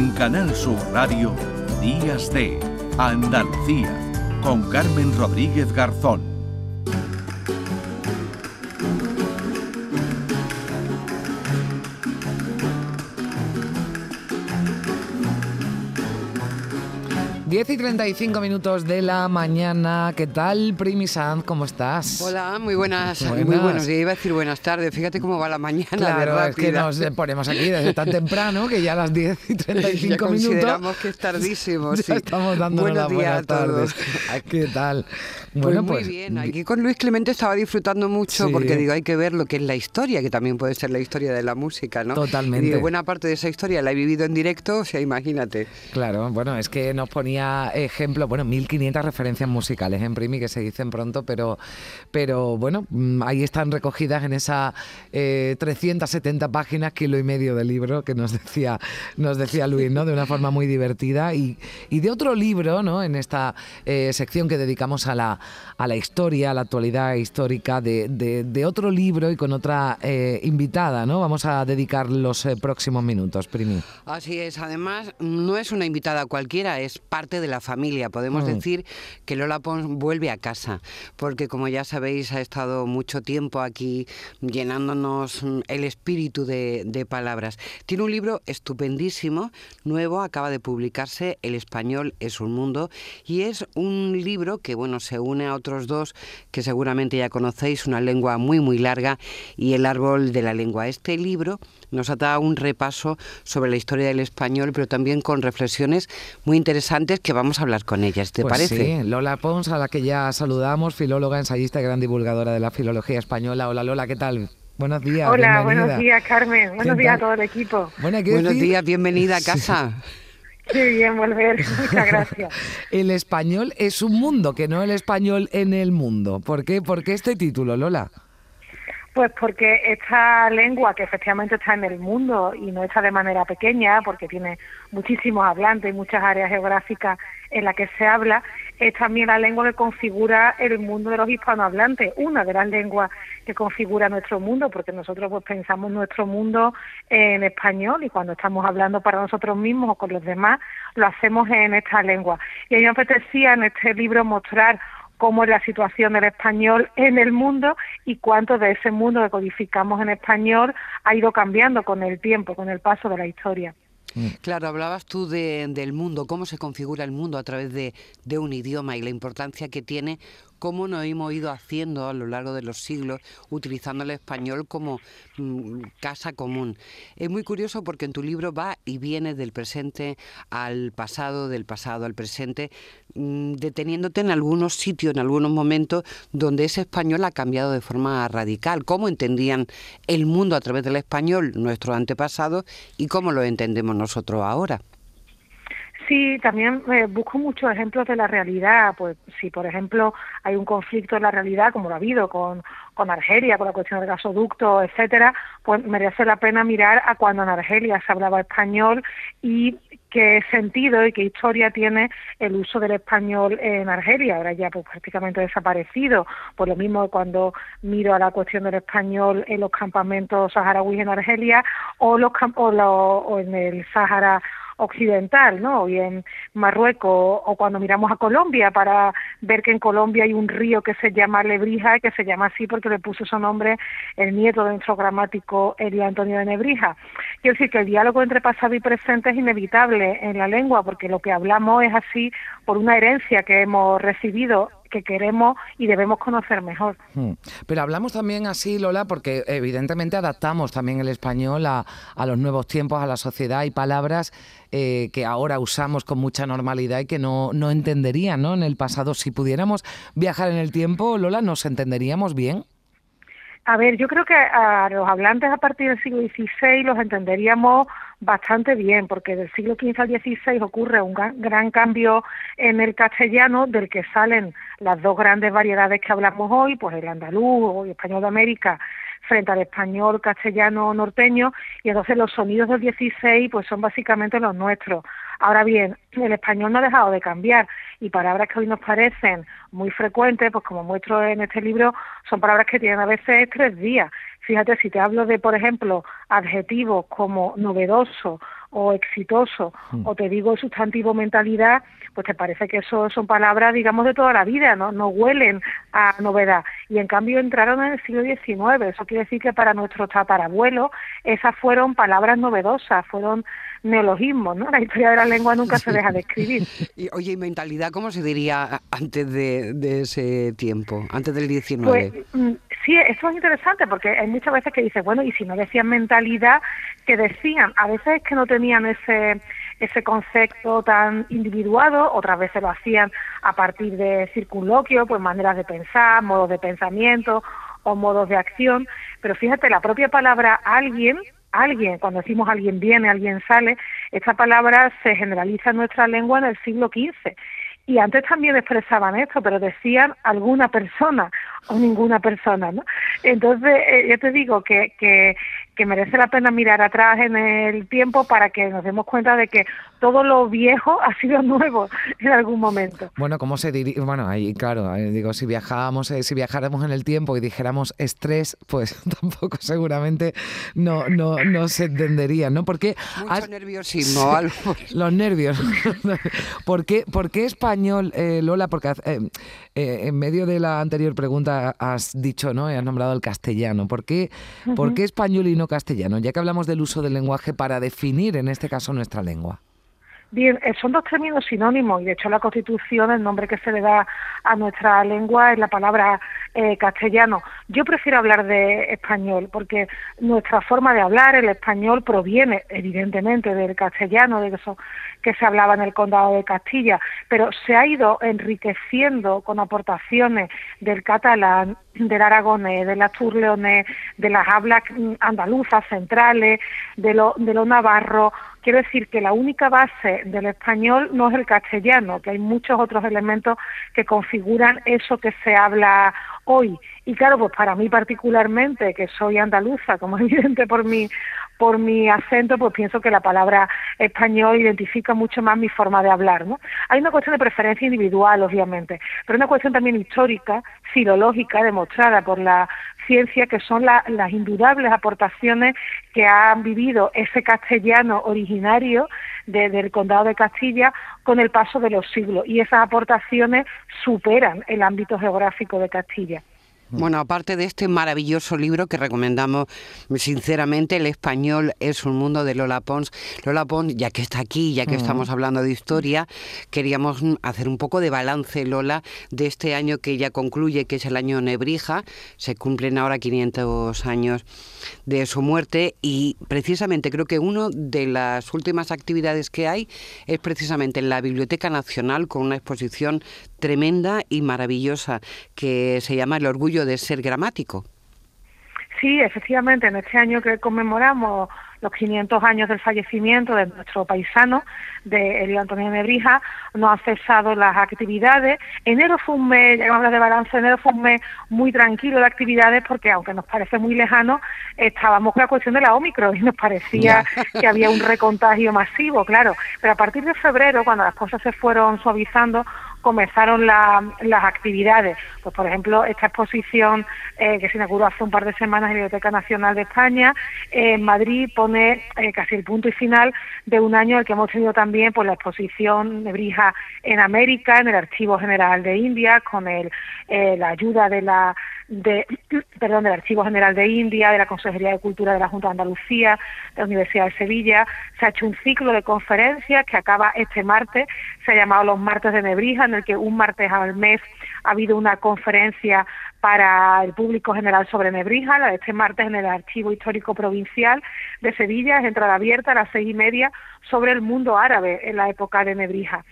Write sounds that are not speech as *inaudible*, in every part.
En Canal Sur Radio, Días de Andalucía, con Carmen Rodríguez Garzón. 10 y 35 minutos de la mañana. ¿Qué tal, Primi Sanz? ¿Cómo estás? Hola, muy buenas, muy buenos días. Iba a decir buenas tardes. Fíjate cómo va la mañana. Claro, es que nos ponemos aquí desde tan temprano que ya a las 10 y 35 ya minutos. Consideramos que es tardísimo. *laughs* ya estamos dando buenos días a todos. ¿Qué tal? Pues bueno, pues, muy bien. Aquí con Luis Clemente estaba disfrutando mucho porque digo, hay que ver lo que es la historia, que también puede ser la historia de la música, ¿no? Totalmente. Y buena parte de esa historia la he vivido en directo, o sea, imagínate. Claro, bueno, es que nos ponía ejemplo, bueno, 1500 referencias musicales en Primi que se dicen pronto, pero, pero bueno, mm, ahí están recogidas en esas 370 eh, páginas, kilo y medio de libro que nos decía, nos decía Luis, ¿no? De una forma muy divertida y, y de otro libro, ¿no? En esta eh, sección que dedicamos a la, a la historia, a la actualidad histórica, de, de, otro libro y con otra eh, invitada, ¿no? Vamos a dedicar los próximos minutos, Primi. Así es, además no es una invitada cualquiera, es parte de la familia. Podemos mm. decir que Lola Pons vuelve a casa, porque como ya sabéis, ha estado mucho tiempo aquí llenándonos mm, el espíritu de, palabras. Tiene un libro estupendísimo, nuevo, acaba de publicarse, El español es un mundo, y es un libro que, bueno, se une a otros dos que seguramente ya conocéis, una lengua muy, muy larga y el árbol de la lengua. Este libro nos ha dado un repaso sobre la historia del español, pero también con reflexiones muy interesantes que vamos a hablar con ellas, ¿te pues parece? Sí, Lola Pons, a la que ya saludamos, filóloga, ensayista y gran divulgadora de la filología española. Hola Lola, ¿qué tal? Buenos días. Hola, buenos días, Carmen. Buenos días a todo el equipo. buenos días, bienvenida a *laughs* casa. Qué bien volver, *laughs* muchas gracias. el español es un mundo, que no el español en el mundo. ¿Por qué, ¿Por qué este título, Lola? Pues porque esta lengua que efectivamente está en el mundo y no está de manera pequeña, porque tiene muchísimos hablantes y muchas áreas geográficas en las que se habla, es también la lengua que configura el mundo de los hispanohablantes, una de las lenguas que configura nuestro mundo, porque nosotros pues pensamos nuestro mundo en español y cuando estamos hablando para nosotros mismos o con los demás, lo hacemos en esta lengua. Y a mí me apetecía en este libro mostrar cómo es la situación del español en el mundo y cuánto de ese mundo que codificamos en español ha ido cambiando con el tiempo, con el paso de la historia. Mm. Claro, hablabas tú del mundo, cómo se configura el mundo a través de, de, un idioma y la importancia que tiene cómo nos hemos ido haciendo a lo largo de los siglos utilizando el español como mm, casa común. Es muy curioso porque en tu libro va y viene del presente al pasado, del pasado al presente, mm, deteniéndote en algunos sitios, en algunos momentos donde ese español ha cambiado de forma radical. ¿Cómo entendían el mundo a través del español nuestros antepasados y cómo lo entendemos nosotros ahora? Sí, también eh, busco muchos ejemplos de la realidad. Pues si, por ejemplo, hay un conflicto en la realidad, como lo ha habido con, con Argelia, con la cuestión del gasoducto, etcétera, pues merece la pena mirar a cuando en Argelia se hablaba español y qué sentido y qué historia tiene el uso del español en Argelia, ahora ya pues prácticamente desaparecido, por lo mismo cuando miro a la cuestión del español en los campamentos saharauis en Argelia o, los, o, o en el Sahara occidental, ¿no? Y en Marruecos o cuando miramos a Colombia para ver que en Colombia hay un río que se llama Lebrija, que se llama así porque le puso su nombre el nieto de nuestro gramático Elio Antonio de Nebrija. Quiero decir que el diálogo entre pasado y presente es inevitable en la lengua porque lo que hablamos es así por una herencia que hemos recibido que queremos y debemos conocer mejor. Hmm. Pero hablamos también así, Lola, porque evidentemente adaptamos también el español a, los nuevos tiempos, a la sociedad y palabras eh, que ahora usamos con mucha normalidad y que no, no entenderían ¿no? en el pasado. Si pudiéramos viajar en el tiempo, Lola, ¿nos entenderíamos bien? A ver, yo creo que a los hablantes a partir del siglo XVI los entenderíamos bastante bien, porque del siglo XV al XVI ocurre un gran, cambio en el castellano, del que salen las dos grandes variedades que hablamos hoy, pues el andaluz o el español de América frente al español castellano norteño, y entonces los sonidos del XVI pues son básicamente los nuestros. Ahora bien, el español no ha dejado de cambiar y palabras que hoy nos parecen muy frecuentes, pues como muestro en este libro, son palabras que tienen a veces tres días. Fíjate, si te hablo de, por ejemplo, adjetivos como novedoso o exitoso, mm. o te digo el sustantivo mentalidad, pues te parece que eso son palabras, digamos, de toda la vida, ¿no? No huelen a novedad. Y en cambio entraron en el siglo XIX. Eso quiere decir que para nuestros tatarabuelos esas fueron palabras novedosas, fueron neologismos, ¿no? La historia de la lengua nunca se deja de escribir. *laughs* Y, oye, ¿y mentalidad cómo se diría antes de, ese tiempo, antes del 19? Pues, mm, sí, esto es interesante porque hay muchas veces que dices, bueno, y si no decían mentalidad, ¿qué decían? A veces es que no tenían ese ese concepto tan individuado, otras veces lo hacían a partir de circunloquios, pues maneras de pensar, modos de pensamiento o modos de acción, pero fíjate, la propia palabra alguien alguien, cuando decimos alguien viene, alguien sale, esta palabra se generaliza en nuestra lengua en el siglo XV. Y antes también expresaban esto, pero decían alguna persona o ninguna persona, ¿no? Entonces, eh, yo te digo que, que, que merece la pena mirar atrás en el tiempo para que nos demos cuenta de que todo lo viejo *laughs* ha sido nuevo en algún momento. Bueno, ¿cómo se diría? Bueno, ahí claro, digo, si viajábamos, eh, si viajáramos en el tiempo y dijéramos estrés, pues *laughs* tampoco seguramente no, no, no se entendería, ¿no? Porque Mucho nerviosismo, algo. *laughs* Los nervios. ¿Por qué, por qué español, eh, Lola? Porque eh, en medio de la anterior pregunta has dicho, ¿no? Has nombrado el castellano. ¿Por qué, ¿por qué español y no castellano, ya que hablamos del uso del lenguaje para definir, en este caso, nuestra lengua? Bien, eh, son dos términos sinónimos y de hecho la Constitución el nombre que se le da a nuestra lengua es la palabra eh, castellano. Yo prefiero hablar de español porque nuestra forma de hablar, el español, proviene evidentemente del castellano, de eso que se hablaba en el condado de Castilla, pero se ha ido enriqueciendo con aportaciones del catalán, del aragonés, del asturleonés, de las hablas andaluzas centrales, de lo, de lo navarro, Quiero decir que la única base del español no es el castellano, que hay muchos otros elementos que configuran eso que se habla hoy. Y claro, pues para mí particularmente, que soy andaluza, como es evidente por mi, por mi acento, pues pienso que la palabra español identifica mucho más mi forma de hablar, ¿no? Hay una cuestión de preferencia individual, obviamente, pero una cuestión también histórica, filológica, demostrada por la ciencia, que son las indudables aportaciones que han vivido ese castellano originario del condado de Castilla con el paso de los siglos, y esas aportaciones superan el ámbito geográfico de Castilla. Bueno, aparte de este maravilloso libro que recomendamos sinceramente, El español es un mundo de Lola Pons. Lola Pons, ya que está aquí, ya que estamos hablando de historia, queríamos hacer un poco de balance, Lola, de este año que ya concluye, que es el año Nebrija. Se cumplen ahora 500 años de su muerte y precisamente creo que una de las últimas actividades que hay es precisamente en la Biblioteca Nacional con una exposición tremenda y maravillosa que se llama El orgullo de ser gramático. Sí, efectivamente, en este año que conmemoramos los 500 años del fallecimiento de nuestro paisano, de Elio Antonio Nebrija, no han cesado las actividades. Enero fue un mes, ya que hablar de balance, enero fue un mes muy tranquilo de actividades porque aunque nos parece muy lejano, estábamos con la cuestión de la Omicron y nos parecía que había un recontagio masivo, claro. Pero a partir de febrero, cuando las cosas se fueron suavizando, comenzaron las actividades. Pues, por ejemplo, esta exposición eh, que se inauguró hace un par de semanas en la Biblioteca Nacional de España, en Madrid pone eh, casi el punto y final de un año en el que hemos tenido también pues, la exposición de Brija en América, en el Archivo General de India, con el, eh, la ayuda de la de, *clears throat* perdón, del Archivo General de India, de la Consejería de Cultura de la Junta de Andalucía, de la Universidad de Sevilla. Se ha hecho un ciclo de conferencias que acaba este martes, se ha llamado los martes de Nebrija, en el que un martes al mes ha habido una conferencia para el público general sobre Nebrija, la de este martes en el Archivo Histórico Provincial de Sevilla, es entrada abierta a las seis y media sobre el mundo árabe en la época de Nebrija.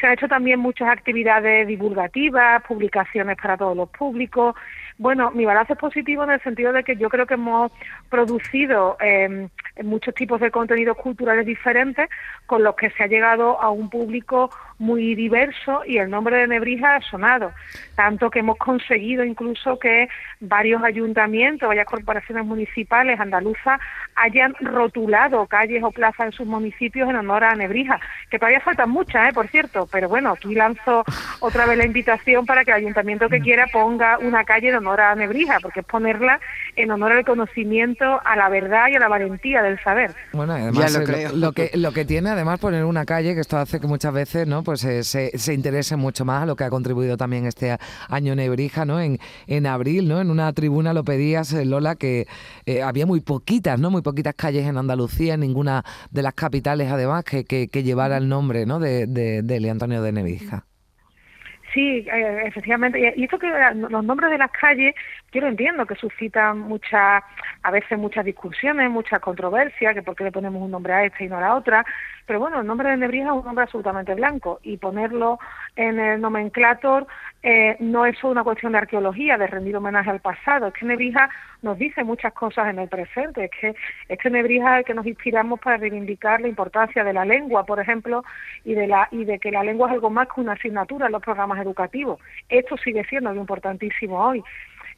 Se han hecho también muchas actividades divulgativas, publicaciones para todos los públicos, bueno, mi balance es positivo en el sentido de que yo creo que hemos producido eh, muchos tipos de contenidos culturales diferentes con los que se ha llegado a un público muy diverso y el nombre de Nebrija ha sonado, tanto que hemos conseguido incluso que varios ayuntamientos, varias corporaciones municipales andaluzas hayan rotulado calles o plazas en sus municipios en honor a Nebrija, que todavía faltan muchas, ¿eh? por cierto, pero bueno, aquí lanzo otra vez la invitación para que el ayuntamiento que quiera ponga una calle en honor a Nebrija, porque es ponerla en honor al conocimiento, a la verdad y a la valentía del saber. Bueno, además lo, que lo que tiene además poner una calle que esto hace que muchas veces, ¿no? Pues se, se interese mucho más a lo que ha contribuido también este año Nebrija, ¿no? En, en abril, ¿no? En una tribuna lo pedías, eh, Lola, que eh, había muy poquitas, ¿no? Muy poquitas calles en Andalucía, en ninguna de las capitales, además, que, que, llevara el nombre, ¿no? De, de, de Antonio de Nebrija. Sí, eh, efectivamente. Y esto que los nombres de las calles, yo lo entiendo, que suscitan muchas, a veces muchas discusiones, muchas controversias, que por qué le ponemos un nombre a esta y no a la otra. Pero bueno, el nombre de Nebrija es un nombre absolutamente blanco y ponerlo en el nomenclator eh, no es solo una cuestión de arqueología, de rendir homenaje al pasado. Es que Nebrija nos dice muchas cosas en el presente. Es que, es que Nebrija es el que nos inspiramos para reivindicar la importancia de la lengua, por ejemplo, y de, la, y de que la lengua es algo más que una asignatura en los programas educativos. Esto sigue siendo algo importantísimo hoy.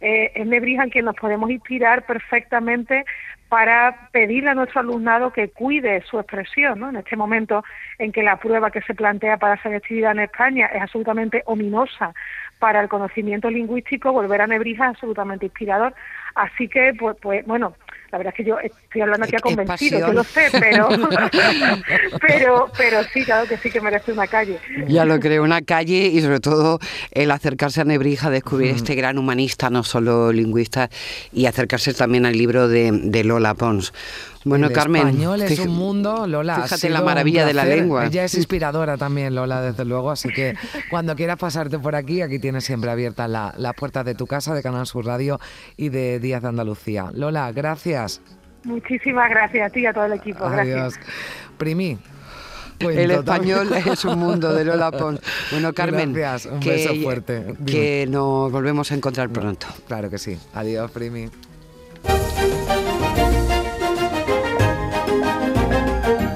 Eh, es Nebrija en quien nos podemos inspirar perfectamente para pedirle a nuestro alumnado que cuide su expresión, ¿no? En este momento en que la prueba que se plantea para selectividad en España es absolutamente ominosa para el conocimiento lingüístico, volver a Nebrija es absolutamente inspirador. Así que, pues, pues bueno, la verdad es que yo estoy hablando aquí a convencido, que lo sé, pero, *laughs* pero, pero sí, claro que sí que merece una calle. Ya lo creo, una calle y sobre todo el acercarse a Nebrija, descubrir este gran humanista, no solo lingüista, y acercarse también al libro de, de Lola Pons. Bueno, el Carmen. español es un mundo, Lola. Fíjate la maravilla de la lengua. Ella es inspiradora también, Lola, desde luego. Así que *laughs* cuando quieras pasarte por aquí, aquí tienes siempre abiertas las puertas de tu casa, de Canal Sur Radio y de Díaz de Andalucía. Lola, gracias. Muchísimas gracias a ti y a todo el equipo. Adiós. Gracias. Primi. el español *laughs* es un mundo de Lola Pons. Bueno, Carmen, un que, beso fuerte. Que nos volvemos a encontrar pronto. Claro que sí. Adiós, Primi.